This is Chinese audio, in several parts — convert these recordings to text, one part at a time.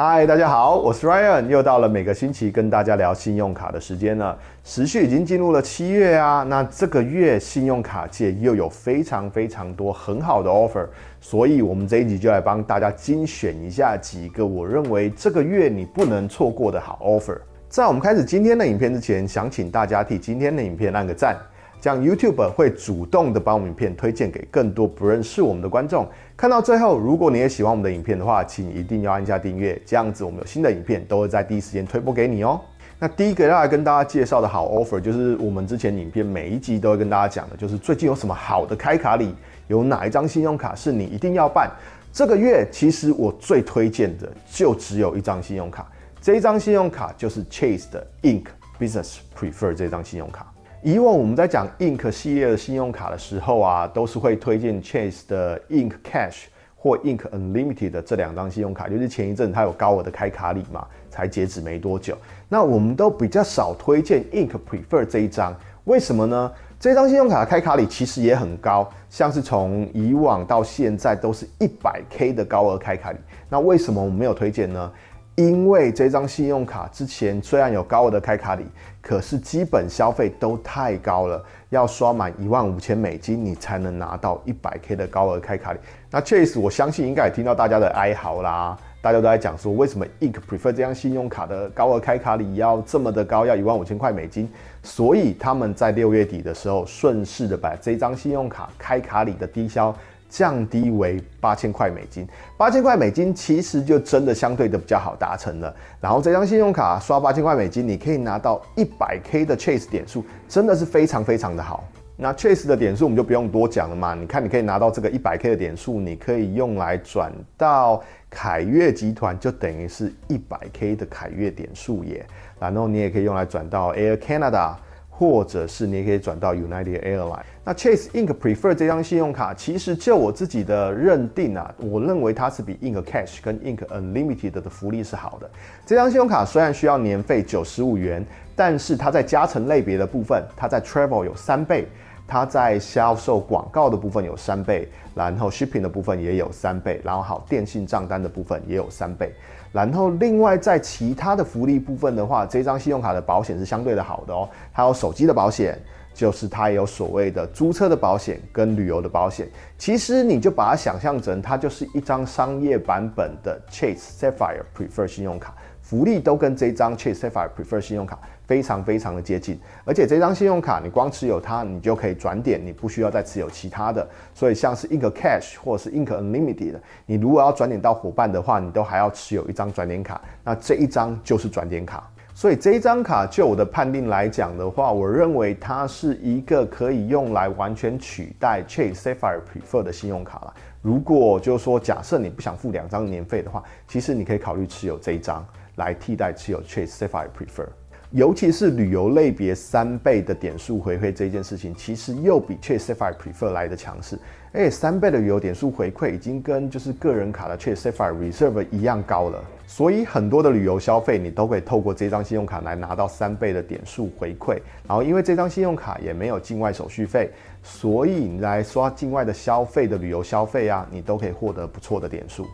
嗨，大家好，我是 Ryan，又到了每个星期跟大家聊信用卡的时间了。时序已经进入了七月啊，那这个月信用卡界又有非常非常多很好的 offer，所以我们这一集就来帮大家精选一下几个我认为这个月你不能错过的好 offer。在我们开始今天的影片之前，想请大家替今天的影片按个赞。这样 YouTube 会主动的把我们影片推荐给更多不认识我们的观众。看到最后，如果你也喜欢我们的影片的话，请一定要按下订阅，这样子我们有新的影片都会在第一时间推播给你哦。那第一个要来跟大家介绍的好 offer，就是我们之前影片每一集都会跟大家讲的，就是最近有什么好的开卡礼，有哪一张信用卡是你一定要办。这个月其实我最推荐的就只有一张信用卡，这一张信用卡就是 Chase 的 Ink Business Prefer 这张信用卡。以往我们在讲 Ink 系列的信用卡的时候啊，都是会推荐 Chase 的 Ink Cash 或 Ink Unlimited 的这两张信用卡，就是前一阵它有高额的开卡礼嘛，才截止没多久。那我们都比较少推荐 Ink Prefer 这一张，为什么呢？这张信用卡的开卡礼其实也很高，像是从以往到现在都是一百 K 的高额开卡礼。那为什么我们没有推荐呢？因为这张信用卡之前虽然有高额的开卡礼，可是基本消费都太高了，要刷满一万五千美金，你才能拿到一百 K 的高额开卡礼。那 Chase 我相信应该也听到大家的哀嚎啦，大家都在讲说，为什么 Ink Prefer 这张信用卡的高额开卡礼要这么的高，要一万五千块美金？所以他们在六月底的时候，顺势的把这张信用卡开卡礼的低消。降低为八千块美金，八千块美金其实就真的相对的比较好达成了。然后这张信用卡刷八千块美金，你可以拿到一百 K 的 Chase 点数，真的是非常非常的好。那 Chase 的点数我们就不用多讲了嘛，你看你可以拿到这个一百 K 的点数，你可以用来转到凯悦集团，就等于是一百 K 的凯悦点数耶。然后你也可以用来转到 Air Canada。或者是你也可以转到 United Airlines。那 Chase Ink Prefer 这张信用卡，其实就我自己的认定啊，我认为它是比 Ink Cash 跟 Ink Unlimited 的福利是好的。这张信用卡虽然需要年费九十五元，但是它在加成类别的部分，它在 Travel 有三倍。它在销售广告的部分有三倍，然后 shipping 的部分也有三倍，然后好电信账单的部分也有三倍，然后另外在其他的福利部分的话，这张信用卡的保险是相对的好的哦，还有手机的保险，就是它有所谓的租车的保险跟旅游的保险，其实你就把它想象成它就是一张商业版本的 Chase Sapphire Prefer 信用卡。福利都跟这张 Chase Sapphire Preferred 信用卡非常非常的接近，而且这张信用卡你光持有它，你就可以转点，你不需要再持有其他的。所以像是 Ink Cash 或者是 Ink Unlimited，你如果要转点到伙伴的话，你都还要持有一张转点卡，那这一张就是转点卡。所以这一张卡就我的判定来讲的话，我认为它是一个可以用来完全取代 Chase Sapphire Preferred 的信用卡了。如果就是说假设你不想付两张年费的话，其实你可以考虑持有这一张。来替代持有 Chase Sapphire Preferred，尤其是旅游类别三倍的点数回馈这件事情，其实又比 Chase Sapphire Preferred 来的强势。哎，三倍的旅游点数回馈已经跟就是个人卡的 Chase Sapphire Reserve 一样高了，所以很多的旅游消费你都可以透过这张信用卡来拿到三倍的点数回馈。然后因为这张信用卡也没有境外手续费，所以你来刷境外的消费的旅游消费啊，你都可以获得不错的点数。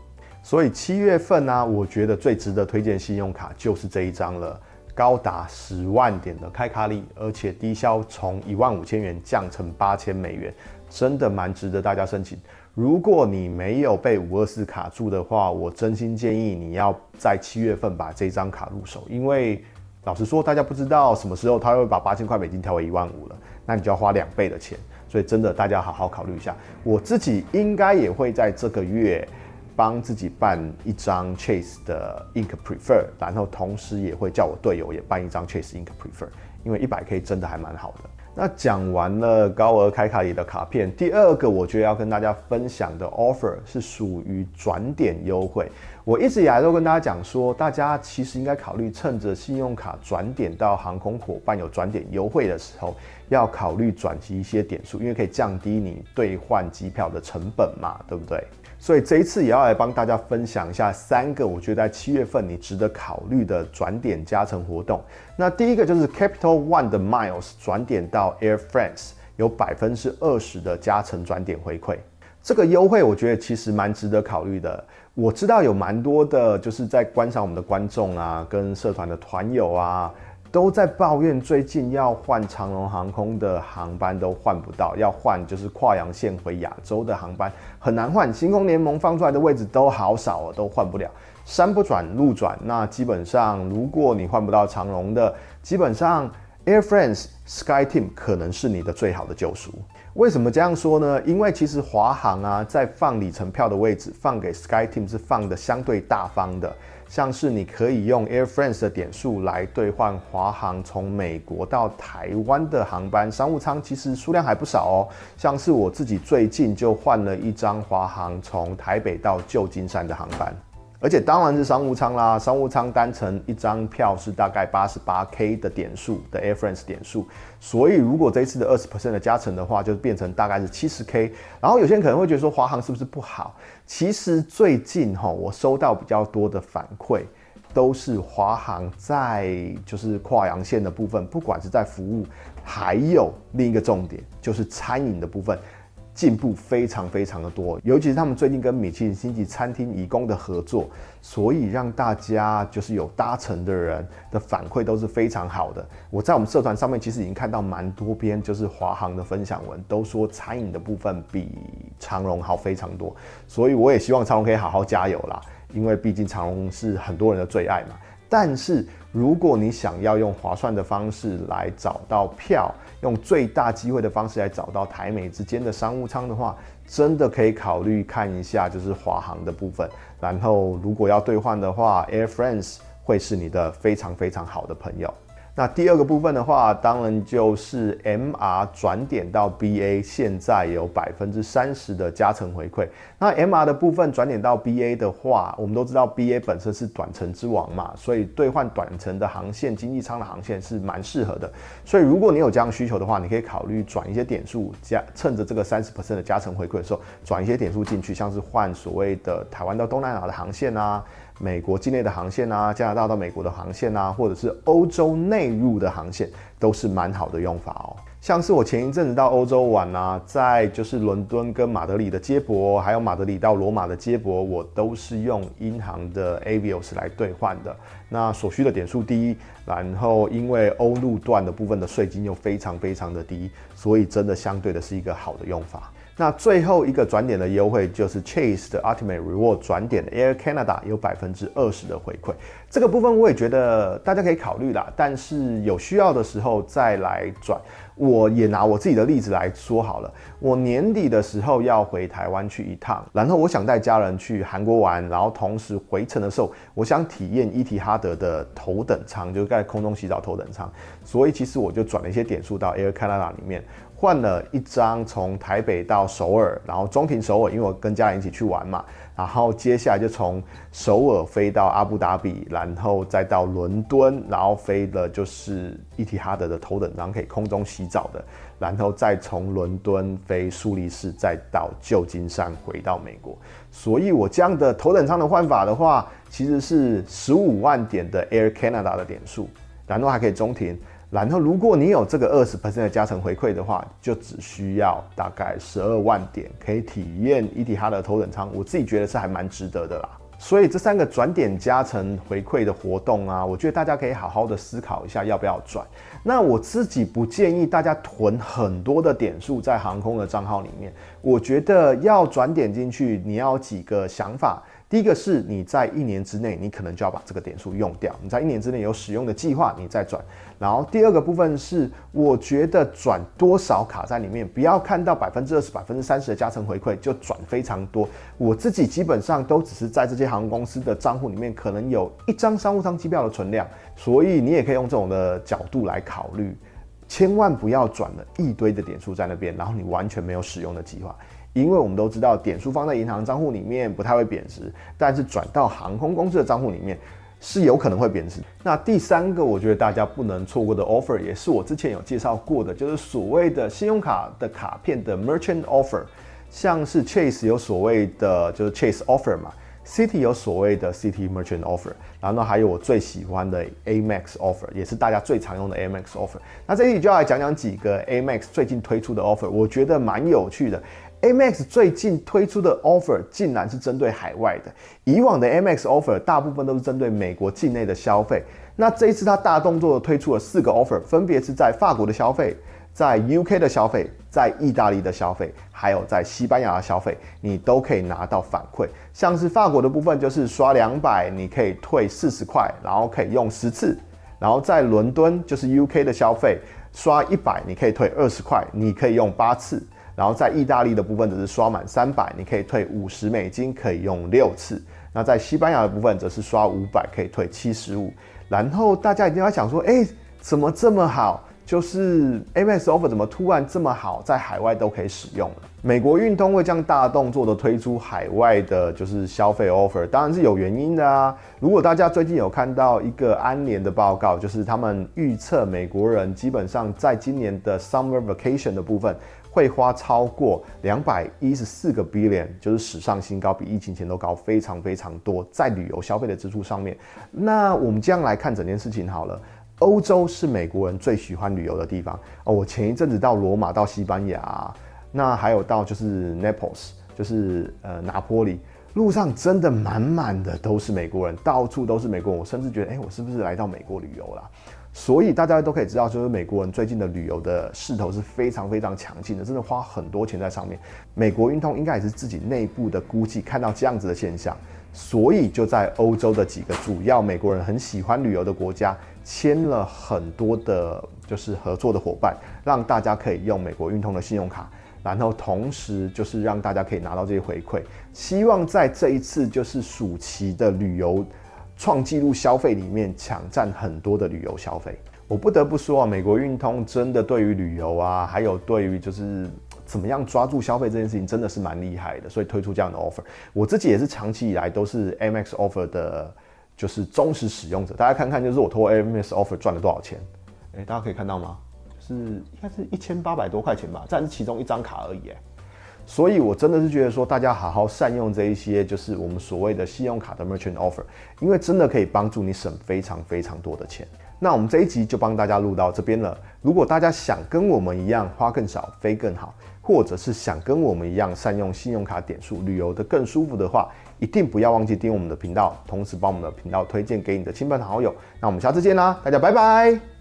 所以七月份呢、我觉得最值得推荐信用卡就是这一张了，高达十万点的开卡礼，而且低消从一万五千元降成八千美元，真的蛮值得大家申请。如果你没有被五二四卡住的话，我真心建议你要在七月份把这张卡入手，因为老实说，大家不知道什么时候他会把八千块美金调为一万五了，那你就要花两倍的钱，所以真的大家好好考虑一下。我自己应该也会在这个月。帮自己办一张 Chase 的 Ink Prefer，然后同时也会叫我队友也办一张 Chase Ink Prefer，因为一百 K 真的还蛮好的。那讲完了高额开卡里的卡片，第二个我觉得要跟大家分享的 offer 是属于转点优惠。我一直以来都跟大家讲说，大家其实应该考虑趁着信用卡转点到航空伙伴有转点优惠的时候，要考虑转机一些点数，因为可以降低你兑换机票的成本嘛，对不对？所以这一次也要来帮大家分享一下三个我觉得在七月份你值得考虑的转点加成活动。那第一个就是 Capital One 的 Miles 转点到 Air France 有百分之二十的加成转点回馈，这个优惠我觉得其实蛮值得考虑的。我知道有蛮多的，就是在观赏我们的观众啊，跟社团的团友啊，都在抱怨最近要换长荣航空的航班都换不到，要换就是跨洋线回亚洲的航班很难换，星空联盟放出来的位置都好少哦，都换不了。山不转路转，那基本上如果你换不到长荣的，基本上 Air France、SkyTeam 可能是你的最好的救赎。为什么这样说呢？因为其实华航啊，在放里程票的位置放给 SkyTeam 是放的相对大方的，像是你可以用 Air France 的点数来兑换华航从美国到台湾的航班商务舱，其实数量还不少哦。像是我自己最近就换了一张华航从台北到旧金山的航班。而且当然是商务舱啦，商务舱单程一张票是大概八十八 K 的点数的 Air France 点数，所以如果这一次的二十 percent 的加成的话，就变成大概是七十 K。然后有些人可能会觉得说华航是不是不好？其实最近哈，我收到比较多的反馈，都是华航在就是跨洋线的部分，不管是在服务，还有另一个重点就是餐饮的部分。进步非常非常的多，尤其是他们最近跟米其林星级餐厅移工的合作，所以让大家就是有搭乘的人的反馈都是非常好的。我在我们社团上面其实已经看到蛮多篇就是华航的分享文，都说餐饮的部分比长荣好非常多，所以我也希望长荣可以好好加油啦，因为毕竟长荣是很多人的最爱嘛。但是如果你想要用划算的方式来找到票，用最大机会的方式来找到台美之间的商务舱的话，真的可以考虑看一下，就是华航的部分。然后如果要兑换的话，Air France 会是你的非常非常好的朋友。那第二个部分的话，当然就是 MR 转点到 BA，现在有百分之三十的加成回馈。那 MR 的部分转点到 BA 的话，我们都知道 BA 本身是短程之王嘛，所以兑换短程的航线、经济舱的航线是蛮适合的。所以如果你有这样需求的话，你可以考虑转一些点数，加趁着这个三十 percent 的加成回馈的时候，转一些点数进去，像是换所谓的台湾到东南亚的航线啊。美国境内的航线啊，加拿大到美国的航线啊，或者是欧洲内陆的航线，都是蛮好的用法哦。像是我前一阵子到欧洲玩啊，在就是伦敦跟马德里的接驳，还有马德里到罗马的接驳，我都是用英航的 Avios 来兑换的。那所需的点数低，然后因为欧陆段的部分的税金又非常非常的低，所以真的相对的是一个好的用法。那最后一个转点的优惠就是 Chase 的 Ultimate Reward 转点的 Air Canada 有百分之二十的回馈，这个部分我也觉得大家可以考虑啦，但是有需要的时候再来转。我也拿我自己的例子来说好了，我年底的时候要回台湾去一趟，然后我想带家人去韩国玩，然后同时回程的时候，我想体验伊提哈德的头等舱，就是在空中洗澡头等舱，所以其实我就转了一些点数到 Air Canada 里面。换了一张从台北到首尔，然后中停首尔，因为我跟家人一起去玩嘛。然后接下来就从首尔飞到阿布达比，然后再到伦敦，然后飞的就是伊提哈德的头等舱，可以空中洗澡的。然后再从伦敦飞苏黎世，再到旧金山回到美国。所以我这样的头等舱的换法的话，其实是十五万点的 Air Canada 的点数，然后还可以中停。然后，如果你有这个二十 percent 的加成回馈的话，就只需要大概十二万点，可以体验伊蒂哈德头等舱。我自己觉得是还蛮值得的啦。所以这三个转点加成回馈的活动啊，我觉得大家可以好好的思考一下要不要转。那我自己不建议大家囤很多的点数在航空的账号里面。我觉得要转点进去，你要几个想法。第一个是你在一年之内，你可能就要把这个点数用掉。你在一年之内有使用的计划，你再转。然后第二个部分是，我觉得转多少卡在里面，不要看到百分之二十、百分之三十的加成回馈就转非常多。我自己基本上都只是在这些航空公司的账户里面，可能有一张商务舱机票的存量，所以你也可以用这种的角度来考虑，千万不要转了一堆的点数在那边，然后你完全没有使用的计划。因为我们都知道，点数放在银行账户里面不太会贬值，但是转到航空公司的账户里面是有可能会贬值。那第三个，我觉得大家不能错过的 offer，也是我之前有介绍过的，就是所谓的信用卡的卡片的 merchant offer，像是 Chase 有所谓的就是 Chase offer 嘛，Citi 有所谓的 Citi merchant offer，然后还有我最喜欢的 Amex offer，也是大家最常用的 Amex offer。那这里就要来讲讲几个 Amex 最近推出的 offer，我觉得蛮有趣的。Amex 最近推出的 offer 竟然是针对海外的，以往的 Amex offer 大部分都是针对美国境内的消费。那这一次它大动作推出了四个 offer，分别是在法国的消费。在 UK 的消费，在意大利的消费，还有在西班牙的消费，你都可以拿到反馈。像是法国的部分，就是刷两百，你可以退四十块，然后可以用十次。然后在伦敦，就是 UK 的消费，刷一百，你可以退二十块，你可以用八次。然后在意大利的部分，则是刷满三百，你可以退五十美金，可以用六次。那在西班牙的部分，则是刷五百，可以退七十五。然后大家一定要想说，哎，怎么这么好？就是 Amex offer 怎么突然这么好，在海外都可以使用了？美国运通会这样大动作的推出海外的，就是消费 offer，当然是有原因的啊。如果大家最近有看到一个安联的报告，就是他们预测美国人基本上在今年的 summer vacation 的部分会花超过两百一十四个 billion，就是史上新高，比疫情前都高非常非常多，在旅游消费的支出上面。那我们这样来看整件事情好了。欧洲是美国人最喜欢旅游的地方哦。我前一阵子到罗马、到西班牙，那还有到就是 Naples，就是呃拿坡里，路上真的满满的都是美国人，到处都是美国人。我甚至觉得，哎，我是不是来到美国旅游了？所以大家都可以知道，就是美国人最近的旅游的势头是非常非常强劲的，真的花很多钱在上面。美国运通应该也是自己内部的估计，看到这样子的现象。所以就在欧洲的几个主要美国人很喜欢旅游的国家签了很多的，就是合作的伙伴，让大家可以用美国运通的信用卡，然后同时就是让大家可以拿到这些回馈，希望在这一次就是暑期的旅游创纪录消费里面抢占很多的旅游消费。我不得不说啊，美国运通真的对于旅游啊，还有对于就是。怎么样抓住消费这件事情真的是蛮厉害的，所以推出这样的 offer，我自己也是长期以来都是 AMX offer 的，就是忠实使用者。大家看看，就是我通过 Amex offer 赚了多少钱？哎，大家可以看到吗？是应该是一千八百多块钱吧，这是其中一张卡而已。哎，所以我真的是觉得说，大家好好善用这一些，就是我们所谓的信用卡的 merchant offer，因为真的可以帮助你省非常非常多的钱。那我们这一集就帮大家录到这边了。如果大家想跟我们一样花更少飞更好，或者是想跟我们一样善用信用卡点数旅游得更舒服的话，一定不要忘记订阅我们的频道，同时把我们的频道推荐给你的亲朋好友。那我们下次见啦，大家拜拜。